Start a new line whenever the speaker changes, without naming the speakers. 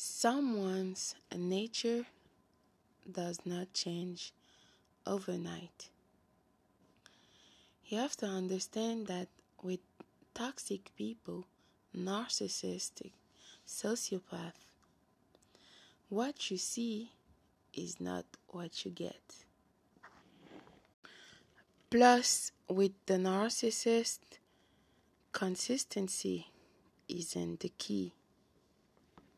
Someone's nature does not change overnight. You have to understand that with toxic people, narcissistic, sociopath, what you see is not what you get. Plus, with the narcissist, consistency isn't the key.